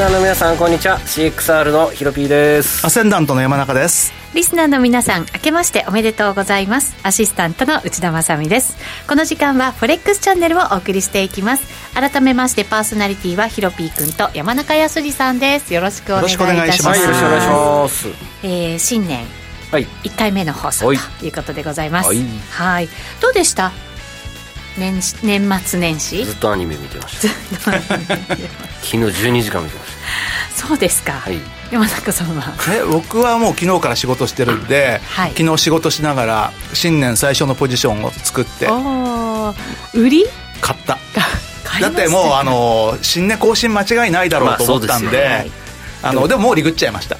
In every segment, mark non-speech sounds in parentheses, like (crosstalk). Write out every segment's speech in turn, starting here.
スナーの皆さんこんにちは。CXR のヒロピーです。アセンダントの山中です。リスナーの皆さん明けましておめでとうございます。アシスタントの内田まさです。この時間はフォレックスチャンネルをお送りしていきます。改めましてパーソナリティはヒロピー君と山中康さんです。よろしくお願いいたします。よろしくお願いします。えー、新年はい。1回目の放送ということでございます。はい。どうでした？年年末年始？ずっとアニメ見てました。昨日12時間見てました。そうですか、はい、山中さんは？え僕はもう昨日から仕事してるんで、はい、昨日仕事しながら新年最初のポジションを作って売り？買った。だってもうあの新年更新間違いないだろうと思ったんでまあ、あのでももうリグっちゃいました。あ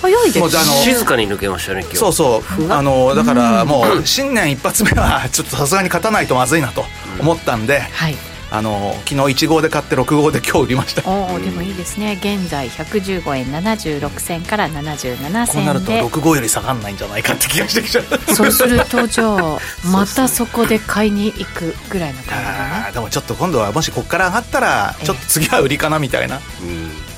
早いです静かに抜けましたね今日。そうそう。あのだからもう新年一発目は (laughs) ちょっとさすがに勝たないとまずいなと思ったんで、うん、はい。あの昨日1号で買って6号で今日売りました。おでもいいですね。現在115円76銭から77銭こうなると6号より下がらないんじゃないかって気がしてきちゃう。そうするとじゃあまたそこで買いに行くぐらいの感じねでもちょっと今度はもしここから上がったらちょっと次は売りかなみたいな、うん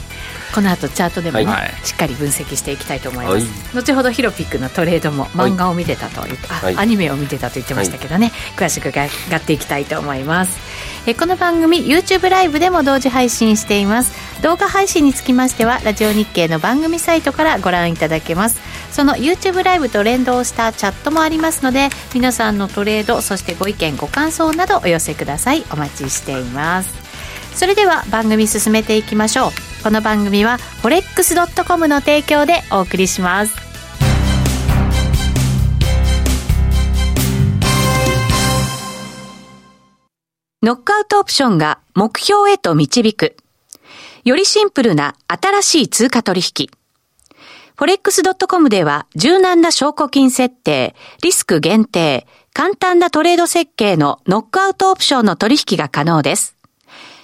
この後チャートでも、ねはい、しっかり分析していきたいと思います、はい、後ほどヒロピックのトレードも漫画を見てたと、はい、あアニメを見てたと言ってましたけどね、詳しくががっていきたいと思います。えこの番組 YouTube ライブでも同時配信しています。動画配信につきましてはラジオ日経の番組サイトからご覧いただけます。その YouTube ライブと連動したチャットもありますので皆さんのトレードそしてご意見ご感想などお寄せください。お待ちしています。それでは番組進めていきましょうこの番組は forex.com の提供でお送りしますノックアウトオプションが目標へと導く。よりシンプルな新しい通貨取引。forex.com では柔軟な証拠金設定、リスク限定、簡単なトレード設計のノックアウトオプションの取引が可能です。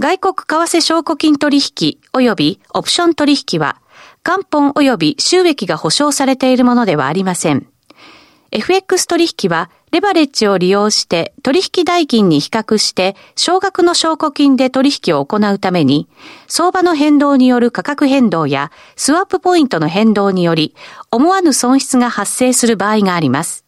外国為替証拠金取引及びオプション取引は、元本及び収益が保証されているものではありません。FX 取引は、レバレッジを利用して取引代金に比較して少額の証拠金で取引を行うために、相場の変動による価格変動やスワップポイントの変動により思わぬ損失が発生する場合があります。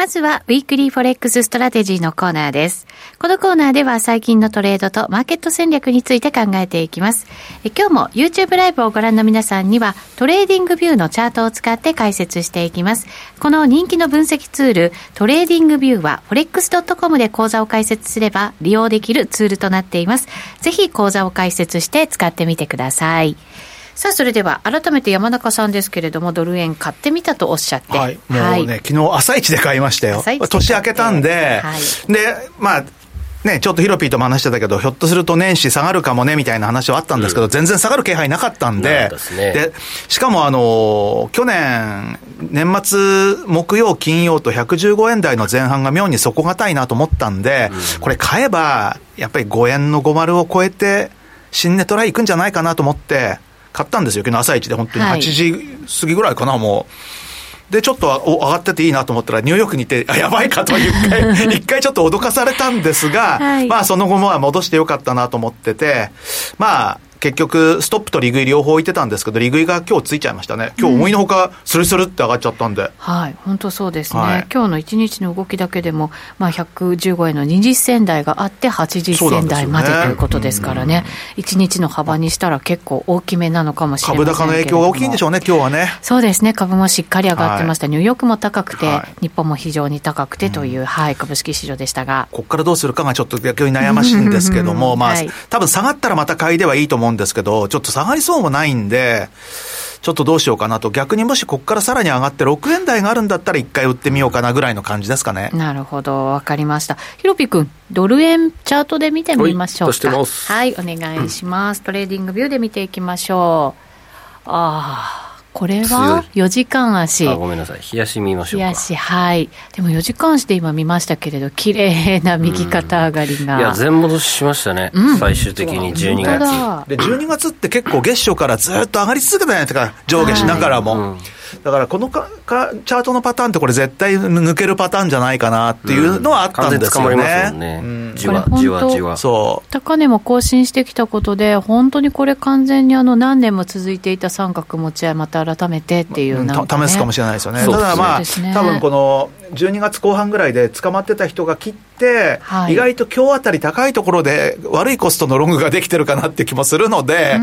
まずは、 Weekly Forex Strategy のコーナーです。このコーナーでは最近のトレードとマーケット戦略について考えていきます。え今日も YouTube ライブをご覧の皆さんには、 TradingView のチャートを使って解説していきます。この人気の分析ツール、 TradingView は、forex.com で口座を開設すれば利用できるツールとなっています。ぜひ口座を開設して使ってみてください。さあそれでは改めて山中さんですけれどもドル円買ってみたとおっしゃって。はい。もうね、はい、昨日朝一で買いましたよ。年明けたんで、はい、でまあね、ちょっとヒロピーとも話してたけど、ひょっとすると年始下がるかもね、みたいな話はあったんですけど、うん、全然下がる気配なかったんで、で、ね、しかもあの、去年、年末、木曜、金曜と115円台の前半が妙に底堅いなと思ったんで、うん、これ買えば、やっぱり5円の50を超えて、新ネトライ行くんじゃないかなと思って、買ったんですよ、昨日朝一で、本当に。8時過ぎぐらいかな、もう。で、ちょっとお上がってていいなと思ったら、ニューヨークにいて、あ、やばいかと、一回、一回ちょっと脅かされたんですが、はい、まあ、その後もは戻してよかったなと思ってて、まあ、結局、ストップと利食い両方置いてたんですけど、利食いが今日ついちゃいましたね。今日思いのほか、スルスルって上がっちゃったんで。うん、はい、本当そうですね。はい、今日の1日の動きだけでも、まあ、115円の20銭台があって、80銭台までということですからね、ね1日の幅にしたら結構大きめなのかもしれません株高の影響が大きいんでしょうね、今日はね。そうですね、株もしっかり上がってました。はい、ニューヨークも高くて、はい、日本も非常に高くてという、うん、はい、株式市場でしたが。ここからどうするかがちょっと逆に悩ましいんですけども、まあ、はい、多分下がったらまた買いではいいと思うんですけど、ちょっと下がりそうもないんで、ちょっとどうしようかなと、逆にもしここからさらに上がって6円台があるんだったら、一回売ってみようかなぐらいの感じですかね。なるほど、わかりました。ひろぴくん、ドル円チャートで見てみましょうか。はい、お願いします、うん、トレーディングビューで見ていきましょう。ああ。これは4時間足。あごめんなさい。冷やし見ましょうか。冷やしはい。でも4時間足で今見ましたけれど綺麗な右肩上がりが、いや全戻ししましたね、うん、最終的に12月。で12月って結構月初からずっと上がり続けたじゃないですか。上下しながらも、はいうんだからこのかかチャートのパターンってこれ絶対抜けるパターンじゃないかなっていうのはあったんですよね。うん、ね、うん、じわじわじわ。そう。高値も更新してきたことで、本当にこれ完全にあの何年も続いていた三角持ち合いまた改めてっていう、ね、試すかもしれないですよね。ただまあ、ね、多分この12月後半ぐらいで捕まってた人が切って、はい、意外と今日あたり高いところで悪いコストのロングができてるかなって気もするので、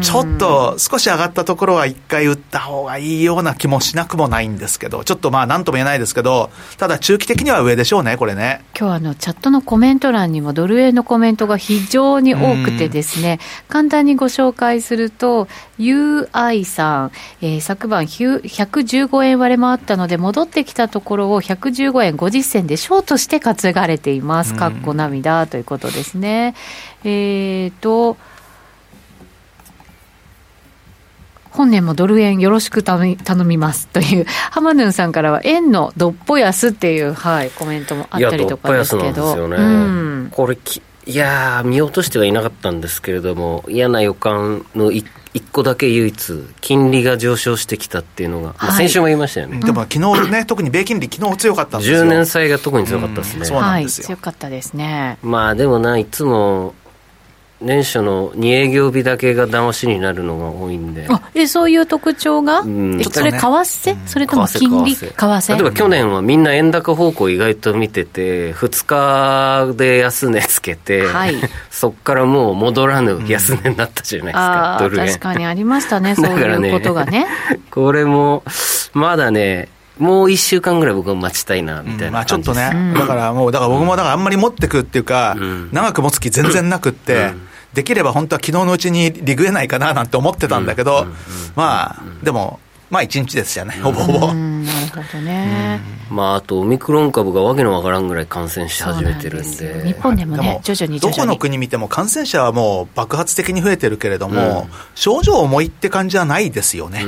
ちょっと少し上がったところは一回売った方がいいような気もしなくもないんですけど、ちょっとまあなんとも言えないですけど、ただ中期的には上でしょうね、これね。今日あのチャットのコメント欄にもドル円のコメントが非常に多くてですね、簡単にご紹介すると、UI さん、えー、昨晩115円割れもあったので戻ってきたところを115円50銭でショートして担がれています。かっこ涙ということですね。えーと、本年もドル円よろしく頼みますという、ハマヌンさんからは、円のどっぽ安っていう、はい、コメントもあったりとかですけど。ねうん、これき、いや見落としてはいなかったんですけれども、嫌な予感の一一個だけ唯一、金利が上昇してきたっていうのが、はい、まあ、先週も言いましたよね。でも昨日ね、(clears throat) 特に米金利、昨日強かったんですよ。10年債が特に強かったですね。そうなんですよ、はい、強かったですね。まあでもな、いつも年初の2営業日だけが騙しになるのが多いんで。あえそういう特徴が、うん、えそれ、為替、うん、それとも金利、為替。例えば去年はみんな円高方向意外と見てて、2日で安値つけて、はい、(laughs) そこからもう戻らぬ安値になったじゃないですか、うん、ドル円。確かにありましたね、(laughs) そういうことがね。ねこれも、まだね、もう1週間ぐらい僕は待ちたいなみたいな、うん、まあ、ちょっとね、だからもう、だから僕もだからあんまり持ってくっていうか、長く持つ気全然なくって、できれば本当は昨日のうちにリグえないかななんて思ってたんだけど、まあ、でも、まあ1日ですよね、ほぼほぼ。なるほどね。まあ、あと、オミクロン株がわけのわからんぐらい感染し始めてるんで。日本でもね、徐々にどこの国見ても感染者はもう爆発的に増えてるけれども、症状重いって感じはないですよね。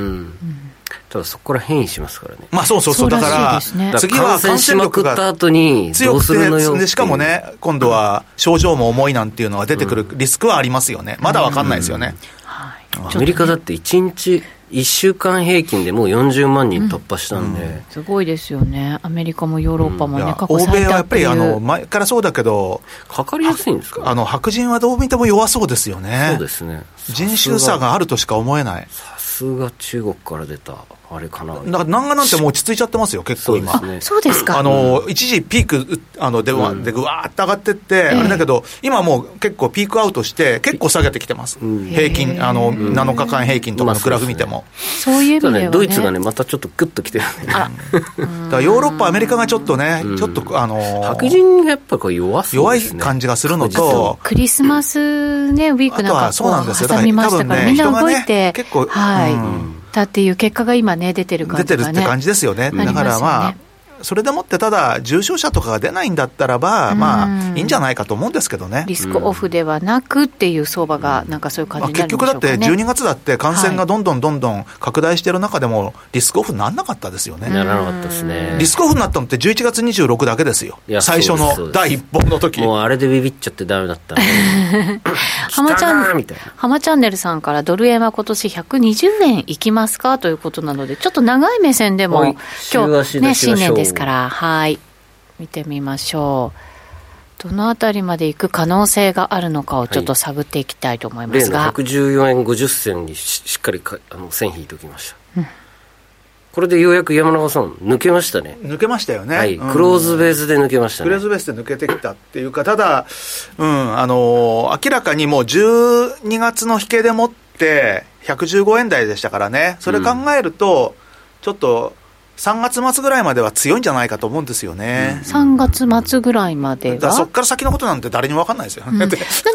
ただそこから変異しますからね。まあそうそうそう、だから、次は感染力がった後に強くて、でしかもね、今度は症状も重いなんていうのが出てくるリスクはありますよね。まだわかんないですよね。アメリカだって1日1週間平均でもう40万人突破したんで、うん、すごいですよね、アメリカもヨーロッパもね、うん、過去欧米はやっぱりあの前からそうだけど、かかりやすいんですか？あの白人はどう見ても弱そうですよね、そうですね。人種差があるとしか思えない。さすが中国から出たあれかな。だから南岸なんてもう落ち着いちゃってますよ、結構今。そうです,、か。あの、一時ピークあので、うん、でぐわーっと上がってって、あれだけど、今もう結構ピークアウトして、結構下げてきてます。平均、あの、7日間平均とかのグラフ見ても。そういう意味でドイツがね、またちょっとグッときてるね。だからヨーロッパ、アメリカがちょっとね、ちょっと、あの白人がやっぱこう弱そう、弱い感じがするのと、クリスマスね、ウィークなんかそうなんですよ。挟みましたから、みんな動いて、結構、はい。たっていう結果が今ね、出てる感じ、ね、出てるって感じですよね。だからまあ、それでもってただ、重症者とかが出ないんだったらば、まあ、いいんじゃないかと思うんですけどね。リスクオフではなくっていう相場が、なんかそういう感じになるんでしょうか、ね、結局だって、12月だって感染がどんどんどんどん拡大している中でも、リスクオフにならなかったですよね。ならなかったですね。リスクオフになったのって11月26だけですよ。最初の第一本の時もうあれでビビっちゃってだめだったね。(laughs) 浜ちゃん、浜チャンネルさんからドル円は今年120円いきますかということなので、ちょっと長い目線でも、今日ね、新年ですから、はい。見てみましょう。どのあたりまで行く可能性があるのかをちょっと探っていきたいと思いますが、はい、114円50銭にしっかりかあの線引いておきました、うん、これでようやく山中さん抜けましたね。抜けましたよね、はい、クローズベースで抜けましたね。クローズベースで抜けてきたっていうかただう。ん。あのー、明らかにもう12月の引けでもって115円台でしたからね。それ考えると、ちょっと3月末ぐらいまでは強いんじゃないかと思うんですよね。3月末ぐらいまでは？そこから先のことなんて誰にも分かんないですよ、うん、何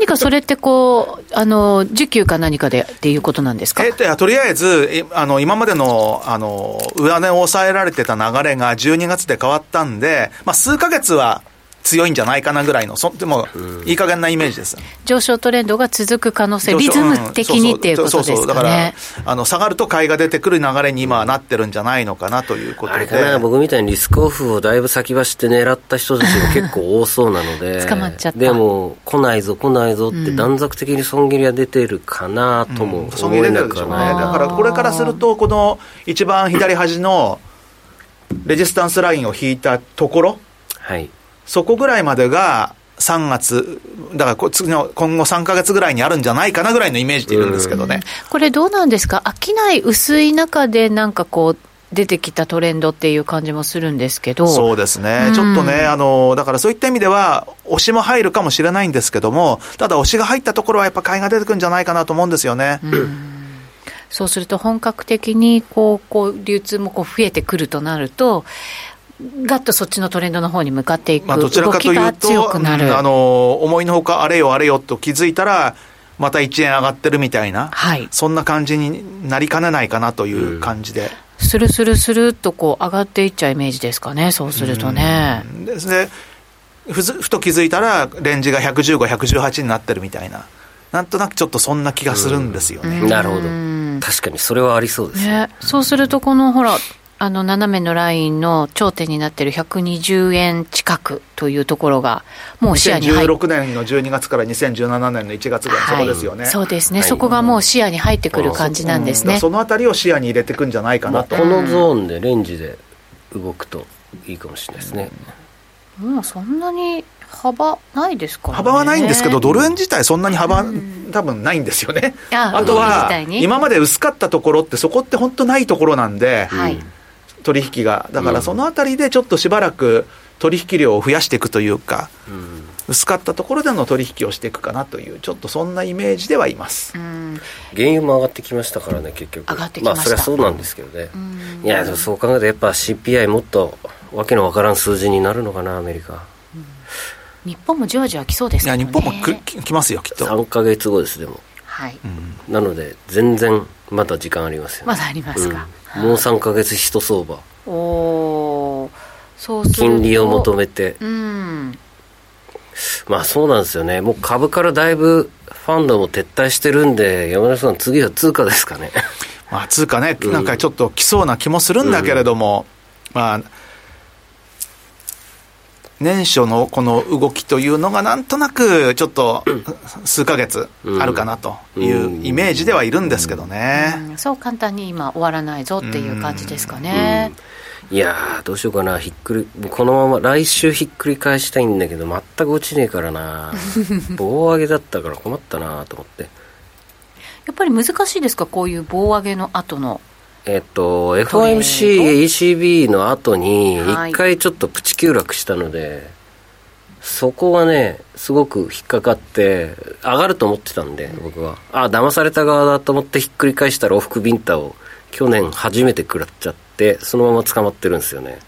かそれってこう、あの、需給か何かでっていうことなんですか？えっと、とりあえず、あの、今までの、あの、上値を抑えられてた流れが12月で変わったんで、まあ、数か月は強いんじゃないかなぐらいの、そでも、いい加減なイメージです。上昇トレンドが続く可能性、リズム的にっていうことですかね。そうそうだからあの下がると買いが出てくる流れに今はなってるんじゃないのかなということで。あれかな、僕みたいにリスクオフをだいぶ先走って狙った人たちが結構多そうなので、捕まっちゃった。でも、来ないぞ、来ないぞって断続的に損切りは出てるかなとも思えなくはない、うんね、だからこれからすると、この一番左端のレジスタンスラインを引いたところ、はいそこぐらいまでが3月、だから次の今後3か月ぐらいにあるんじゃないかなぐらいのイメージでいるんですけどね。これどうなんですか？商い薄い中でなんかこう、出てきたトレンドっていう感じもするんですけど。そうですね。うん、ちょっとね、あの、だからそういった意味では、押しも入るかもしれないんですけども、ただ押しが入ったところはやっぱ買いが出てくるんじゃないかなと思うんですよね。うんそうすると本格的にこうこう流通もこう増えてくるとなると、ガッとそっちのトレンドの方に向かっていく、まあ、どちらかというと、うん、あの思いのほか、あれよあれよと気づいたら、また1円上がってるみたいな、はい、そんな感じになりかねないかなという感じで。スルスルスルっとこう上がっていっちゃうイメージですかね、そうするとね。ですね。ふふと気づいたら、レンジが115、118になってるみたいな、なんとなくちょっとそんな気がするんですよね。なるほど。確かにそれはありそうですね。そうすると、このほら、あの斜めのラインの頂点になっている120円近くというところが、もう視野に入って2016年の12月から2017年の1月ぐらい、そこですよね、そうですね、はい、そこがもう視野に入ってくる感じなんですね、うん、そのあたりを視野に入れていくんじゃないかなと、このゾーンでレンジで動くといいかもしれないですね。もうそんなに幅ないですか、ね、幅はないんですけど、ドル円自体そんなに幅、うん、多分ないんですよね。あとは、今まで薄かったところって、そこって本当ないところなんで、はい、取引が、だからそのあたりでちょっとしばらく取引量を増やしていくというか、うん、薄かったところでの取引をしていくかなという、ちょっとそんなイメージではいます、うん、原油も上がってきましたからね、結局、上がってきまあ、それはそうなんですけどね、うん、いや、でもそう考えると、やっぱ CPI、もっとわけのわからん数字になるのかな、アメリカ。日本もじわじわ来そうですね。いや、日本もく来ますよ、きっと。3か月後です、でも。はい、なので、全然まだ時間ありますよ、まだありますか。もう3か月一相場。おそう金利を求めて、うん、まあそうなんですよね。もう株からだいぶファンドも撤退してるんで山田さん次は通貨ですかね。まあ通貨ね、なんかちょっと来そうな気もするんだけれども、うん、まあ年初のこの動きというのがなんとなくちょっと数か月あるかなというイメージではいるんですけどね、うん。うん、そう簡単に今終わらないぞっていう感じですかね、いやどうしようかな、ひっくり、このまま来週ひっくり返したいんだけど、全く落ちねえからな、(laughs) 棒上げだったから困ったなと思って。やっぱり難しいですか、こういう棒上げの後の。えっと、FOMC、ECB の後に、一回ちょっとプチ急落したので、はい、そこはね、すごく引っかかって、上がると思ってたんで、僕は。あ、騙された側だと思ってひっくり返したら往復ビンタを去年初めて食らっちゃって。てそのまま捕まってるんですよね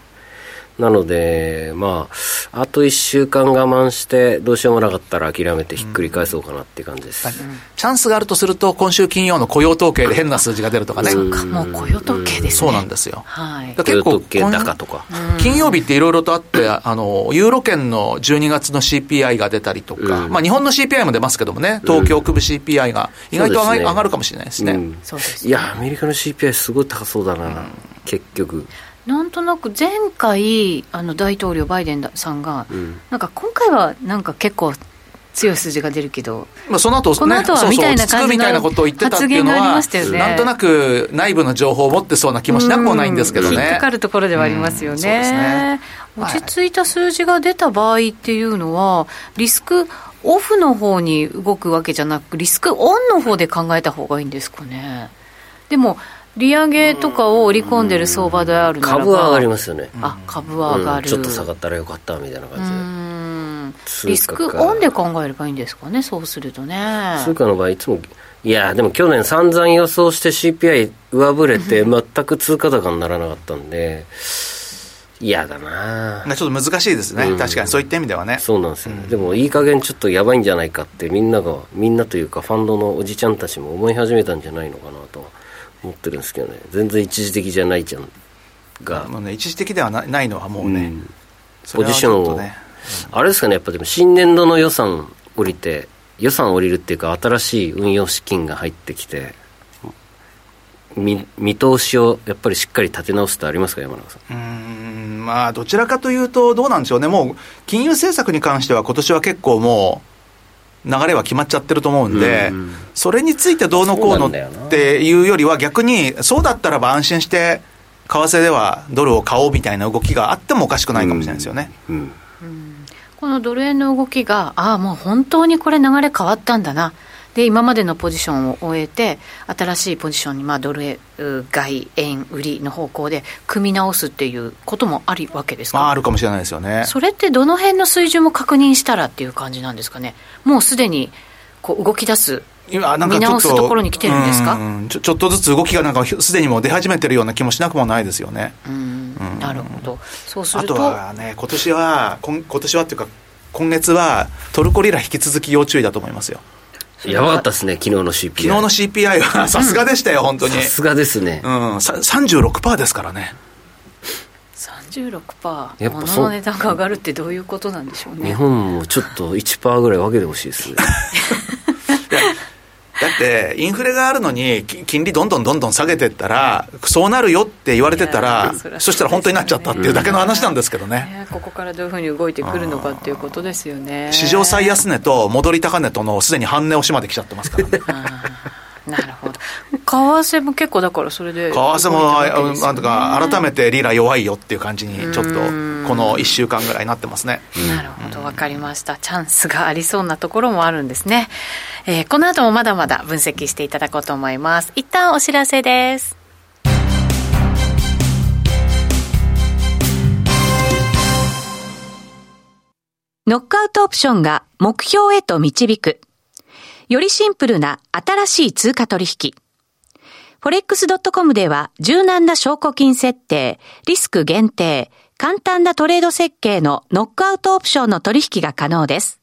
なので、まあ、あと1週間我慢して、どうしようもなかったら諦めてひっくり返そうかなっていう感じです、うん、チャンスがあるとすると、今週金曜の雇用統計で変な数字が出るとかね、そうか、もう雇用統計ですね、そうなんですよ、はい、雇用統計高とか、金曜日っていろいろとあって、あのユーロ圏の12月の CPI が出たりとか、まあ、日本の CPI も出ますけどもね、東京区部 CPI が意外と上が,、上がるかもしれないですね。そうですいや、アメリカの CPI、すごい高そうだな、結局。なんとなく前回あの大統領バイデンさんが、うん、なんか今回はなんか結構強い数字が出るけど、まあ、その後、ね、この後はみたいな感じの発言がありましたよね。なんとなく内部の情報を持ってそうな気もしなくもないんですけどね。引っかかるところではありますよね。うん、ね落ち着いた数字が出た場合っていうのは、リスクオフの方に動くわけじゃなく、リスクオンの方で考えた方がいいんですかね。でも利上げとかを織り込んでる相場であるならば株は上がりますよね。あ株は上がる、うん、ちょっと下がったらよかったみたいな感じで。リスクオンで考えればいいんですかねそうするとね。通貨の場合いつもいやでも去年散々予想して CPI 上振れて (laughs) 全く通貨高にならなかったんで嫌だな。ちょっと難しいですね、うん、確かに。そういった意味ではね。そうなんですよ、ね、うん、でもいい加減ちょっとやばいんじゃないかってみんながみんなというかファンドのおじちゃんたちも思い始めたんじゃないのかなと思ってるんですけどね。全然一時的じゃないじゃん。が。もう、ね、一時的ではないのはもうね、うん、ポジションを、ねうん、あれですかねやっぱでも新年度の予算降りて予算降りるっていうか新しい運用資金が入ってきて見見通しをやっぱりしっかり立て直すってありますか山中さん？うんまあどちらかというとどうなんでしょうね。もう金融政策に関しては今年は結構もう流れは決まっちゃってると思うんで、うんうん、それについてどうのこうのっていうよりは、逆に、そうだったらば安心して、為替ではドルを買おうみたいな動きがあってもおかしくないかもしれないですよね。うんうんこのドル円の動きが、ああ、もう本当にこれ、流れ変わったんだな。で今までのポジションを終えて新しいポジションに、まあ、ドル買い円売りの方向で組み直すっていうこともあるわけですか、まあ、あるかもしれないですよね。それってどの辺の水準も確認したらっていう感じなんですかね？もうすでにこう動き出す今なんか見直すところに来てるんですか？ちょちょっとずつ動きがなんかすでにもう出始めてるような気もしなくもないですよね。うん。なるほど。そうすると？あとはね今年は今今年はっていうか今月はトルコリラ引き続き要注意だと思いますよ。やばかったですね、昨日の CPI。昨日の CPI はさすがでしたよ、うん、本当に。さすがですね。うん、36%ですからね。36%やっぱ物の値段が上がるってどういうことなんでしょうね日本もちょっと1%ぐらい分けてほしいですね (laughs) だってインフレがあるのに金利どんどんどんどん下げていったらそうなるよって言われてたらそしたら本当になっちゃったっていうだけの話なんですけどね、ここからどういうふうに動いてくるのかっていうことですよね。市場最安値と戻り高値とのすでに半値押しまで来ちゃってますからね。なるほど。為替も結構だからそれで為替もなんとか改めてリラ弱いよっていう感じにちょっとこの1週間ぐらいになってますね。なるほど分かりました。チャンスがありそうなところもあるんですね、えー、この後もまだまだ分析していただこうと思います一旦お知らせですノックアウトオプションが目標へと導くよりシンプルな新しい通貨取引。forex.com では柔軟な証拠金設定、リスク限定、簡単なトレード設計のノックアウトオプションの取引が可能です。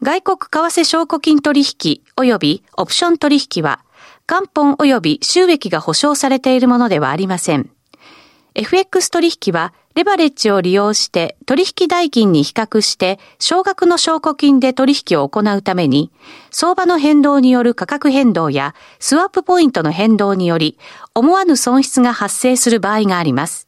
外国為替証拠金取引及びオプション取引は元本及び収益が保証されているものではありません。FX 取引はレバレッジを利用して取引代金に比較して少額の証拠金で取引を行うために、相場の変動による価格変動やスワップポイントの変動により、思わぬ損失が発生する場合があります。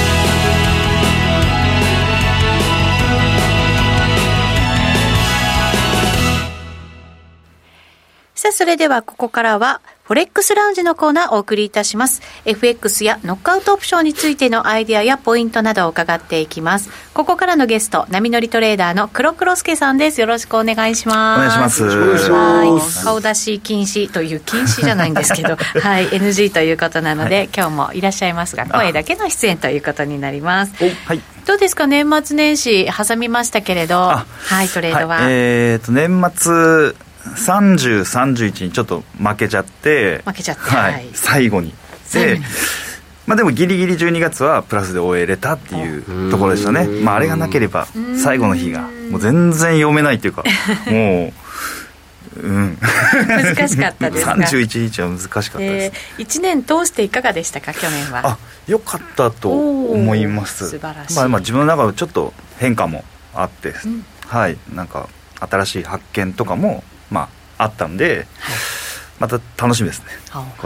さあ、それではここからは、フォレックスラウンジのコーナーをお送りいたします。FX やノックアウトオプションについてのアイデアやポイントなどを伺っていきます。ここからのゲスト、波乗りトレーダーの黒黒助さんです。よろしくお願いします。お願いします。はい。顔出し禁止という禁止じゃないんですけど、(laughs) はい、NG ということなので、はい、今日もいらっしゃいますが、声だけの出演ということになります。はい。どうですか、年末年始挟みましたけれど、はい、トレードは。はい、えっ、ー、と、年末、30、31にちょっと負けちゃって負けちゃって、はい、最後に。でまあ、でもギリギリ12月はプラスで終えれたっていうところでしたね、まあ、あれがなければ最後の日がもう全然読めないっていうか (laughs) もううん。難しかったですか？31日は難しかったです、えー、1年通していかがでしたか？去年は。あよかったと思います。素晴らしい、まあ、まあ自分の中でちょっと変化もあって、うん、はい。なんか新しい発見とかもまああったんで、はい。また楽しみですね。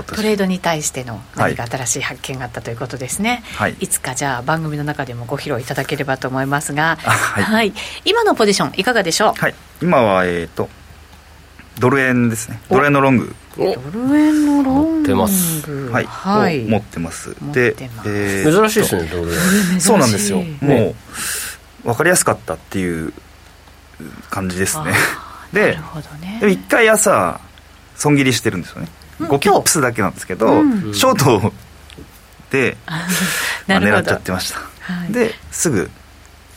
トレードに対しての何か新しい発見があったということですね、はい、いつかじゃあ番組の中でもご披露いただければと思いますが、はい、はい、今のポジションいかがでしょう、はい、今はえっ、ー、とドル円ですね。ドル円のロング。ドル円のロング。持ってます。はい、はい、持ってます。で、えー、珍しいですねドル円。そうなんですよ。もう分かりやすかったっていう感じですねで一、ね、回朝損切りしてるんですよね、うん、5キップスだけなんですけど、うん、ショートで、(laughs) まあ、狙っちゃってました、はい、ですぐ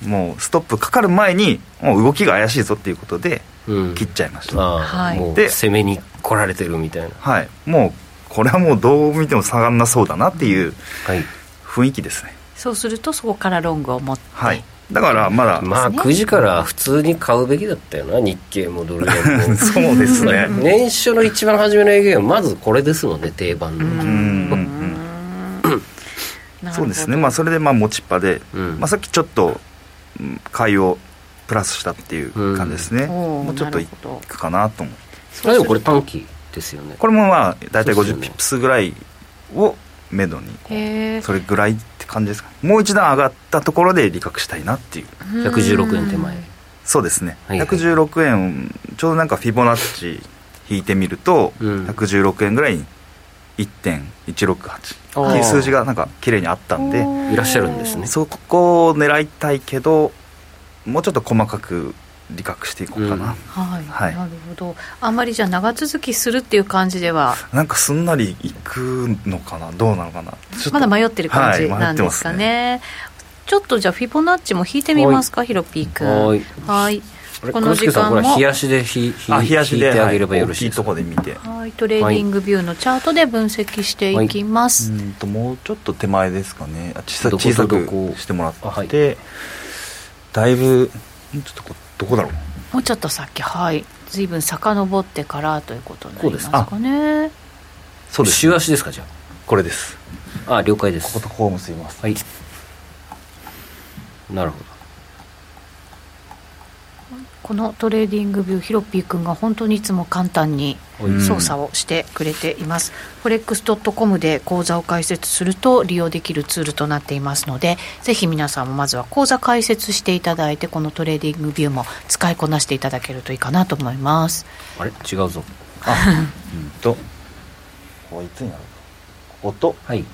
もうストップかかる前にもう動きが怪しいぞっていうことで切っちゃいました、はい、で攻めに来られてるみたいな。はい。もうこれはもうどう見ても下がんなそうだなっていう雰囲気ですね、はい、そうするとそこからロングを持って。はいだからまだ。まあ9時から普通に買うべきだったよな日経もドル円も。(laughs) そうですね。年初の一番初めの営業はまずこれですもんね定番の。うん。そうですね。まあそれでまあ持ちっぱで、うん、まあ、さっきちょっと買いをプラスしたっていう感じですね、うん、もうちょっといくかなと思う。でもこれ短期ですよね。これもまあ大体50ピップスぐらいをめどにそれぐらいって感じですか？もう一段上がったところで利確したいなっていう。116円手前。そうですね、はいはい、116円ちょうどなんかフィボナッチ引いてみると、うん、116円ぐらいに1.168っていう数字がなんか綺麗にあったんでいらっしゃるんですね。そこを狙いたいけどもうちょっと細かく利確していこうかな、うん、はい、はい、なるほど。あんまりじゃあ長続きするっていう感じでは。なんかすんなりいくのかな？どうなのかな？まだ迷ってる感じなんですかね。はいね、ちょっとじゃあフィボナッチも引いてみますかヒロピー君はい。この時間も。冷やしで引冷やしで引いてあげればよろしいですか、はい、いいとこで見て。はい。 TradingView のチャートで分析していきます、はい、うんともうちょっと手前ですかね。小さ小さくしてもらって、はい、だいぶちょっとどこだろう？もうちょっとさっきはい。随分遡ってからということになりますかね。そうです。週足ですかじゃあ？これです。あ了解です。こことこう結びます。はい。なるほどこの TradingView ヒロピー君が本当にいつも簡単に操作をしてくれています、フォレックスドットコムで口座を開設すると利用できるツールとなっていますのでぜひ皆さんもまずは口座開設していただいてこの TradingView も使いこなしていただけるといいかなと思います。あれ？違うぞ。(laughs) あうんと。こいつになるこことはい。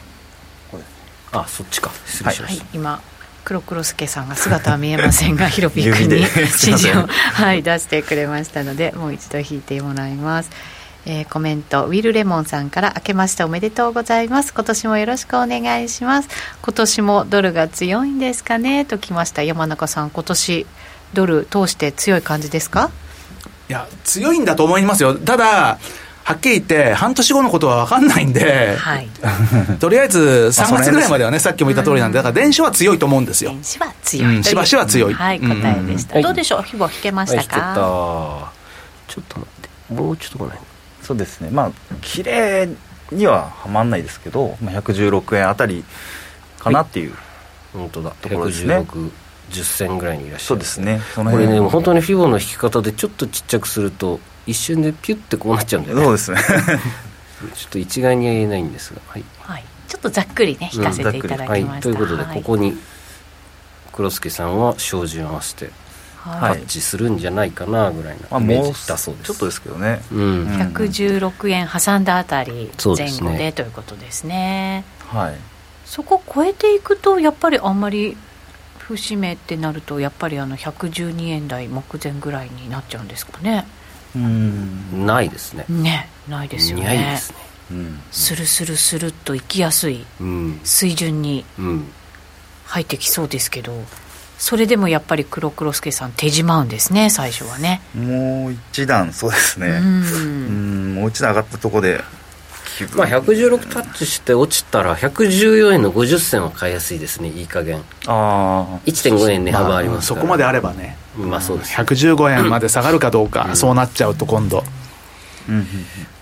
これあそっちか。失礼しました、はい、今黒黒助さんが姿は見えませんがヒロピー君に (laughs) 指示を、はい、出してくれましたのでもう一度引いてもらいます。えー、コメントウィルレモンさんから明けましておめでとうございます。今年もよろしくお願いします。今年もドルが強いんですかね？ときました。山中さん今年ドル通して強い感じですか？いや強いんだと思いますよ。ただはっきり言って、半年後のことは分かんないんで、はい、(laughs) とりあえず3月ぐらいまではね、さっきも言った通りなんで、だから電子は強いと思うんですよ。電子は強い、うん、しばしは強い。はい、答えでした。どうでしょう、ひぼ引けましたか、ちょっと待って、もうちょっと来ない。そうですね、まあ、綺麗にははまんないですけど、まあ、116円あたりかなっていう、はい、本当だ、ところですね。10銭ぐらいにいらっしゃる。そうですね。これね本当にフィボの引き方でちょっとちっちゃくすると一瞬でピュッてこうなっちゃうんだよね。そうですね。(laughs) ちょっと一概には言えないんですが、はい、はい、ちょっとざっくりね引かせていただきました、うん、はい、ということで、ここに黒助さんは照準を合わせてタッチするんじゃないかなぐらいのイメージだそうです、ちょっとですけどね、うん、116円挟んだあたり前後で、ね、ということですね。はい。そこ超えていくとやっぱりあんまり節目ってなるとやっぱりあの112円台目前ぐらいになっちゃうんですかね。うんないですね。ねないですよね。ないですね、うん、スルスルスルっといきやすい水準に入ってきそうですけど、それでもやっぱり黒黒助さん手締まうんですね最初はね。もう一段そうですね。うん。もう一段上がったとこでまあ116タッチして落ちたら114円の50銭は買いやすいですねいい加減。ああ1.5円値幅ありますから、まあ、そこまであればね。まあそうです。115円まで下がるかどうか、うん、そうなっちゃうと今度、うん、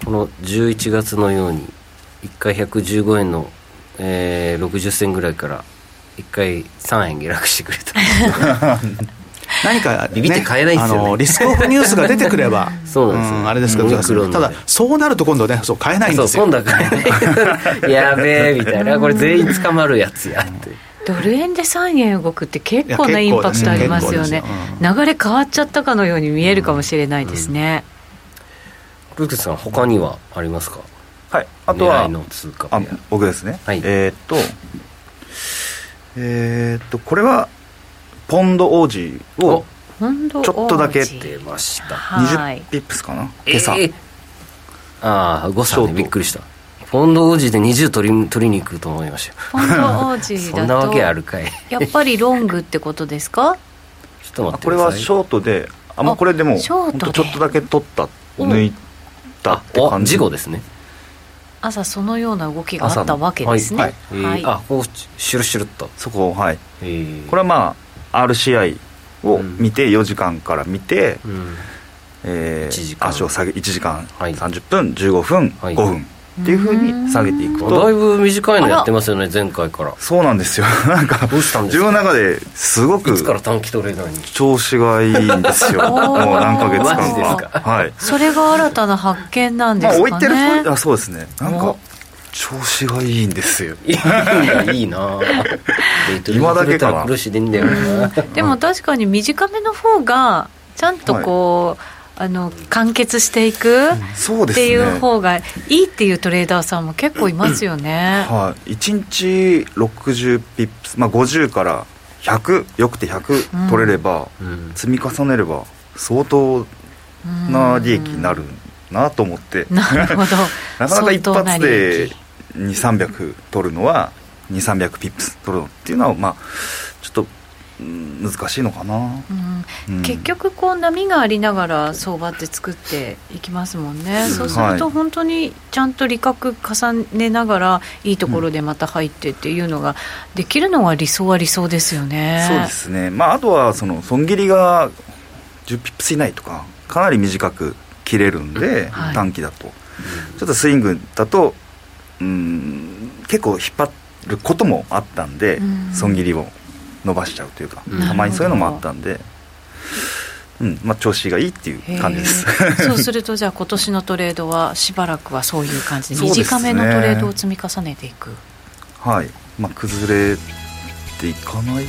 この11月のように1回115円の、えー、60銭ぐらいから1回3円下落してくれた (laughs) 何か、ね、ビビって買えないですよ、ね、あのリスクオフニュースが出てくれば。(laughs) そうなんですよ、うん、あれですけど、ただそうなると今度ねそう買えないんですよ。そう今度は買えない。(laughs) やべえみたいな。これ全員捕まるやつやって。ドル円で3円動くって結構なインパクトありますよね、うん、流れ変わっちゃったかのように見えるかもしれないですね、ルークさん他にはありますか？はい。あとはあ僕ですね、はい、えー、っとえー、っとこれはポンド王子をちょっとだけ出ました。20ピップスかな？今朝、えー、ああ誤差ね。びっくりした。ポンド王子で20取り取りに行くと思いましたポンド王子だと (laughs) そんなわけあるかい。やっぱりロングってことですか？ちょっと待ってこれはショートであもうこれでもちょっとだけ取った抜いたって感じ事後ですね。朝そのような動きがあったわけですね。はい、はい、あこうシュルシュルっと。そこはい。これはまあ RCI を見て、4時間から見て、うん、えー、足を下げ1時間30分15分、はい、5分っていうふうに下げていくと。だいぶ短いのやってますよね前回から。そうなんですよ。(laughs) なんかどうしたんですか？自分の中ですごくいつから短期トレーダーに？調子がいいんですよ。(laughs) もう何ヶ月間か？はい。それが新たな発見なんですかね、まあ、置いてるあそうですね。なんか調子がいいんですよ。(laughs) いいいいな。今だけかな。苦しいでんだよ。でも確かに短めの方がちゃんとこう、はい。あの完結していくっていう方がいいっていうトレーダーさんも結構いますよね、はい、1日60ピップス、まあ、50から100よくて100取れれば、うん、積み重ねれば相当な利益になるなと思って、なるほど。(laughs) なかなか一発で2300取るのは2300ピップス取るのっていうのはまあちょっと難しいのかな、うん、結局こう波がありながら相場って作っていきますもんね、そうすると本当にちゃんと利確重ねながらいいところでまた入ってっていうのができるのは理想は理想ですよね、そうですね、まあ、あとはその損切りが10ピップス以内とかかなり短く切れるんで、はい、短期だと、ちょっとスイングだとうん。結構引っ張ることもあったんで、損切りを伸ばしちゃうというか、たまにそういうのもあったんで。うん。まあ、調子がいいっていう感じです。そうするとじゃあ今年のトレードはしばらくはそういう感じで短めのトレードを積み重ねていく、はい、まあ、崩れていかない？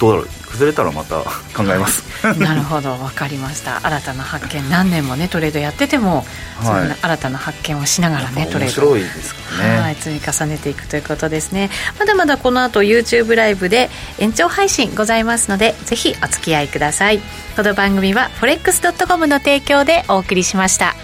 どうだろう？崩れたらまた考えます。(laughs) なるほど。分かりました。新たな発見何年もねトレードやってても、はい、新たな発見をしながらねトレード。面白いですかね、はい、積み重ねていくということですね。まだまだこの後 YouTube ライブで延長配信ございますのでぜひお付き合いください。この番組は forex.com の提供でお送りしました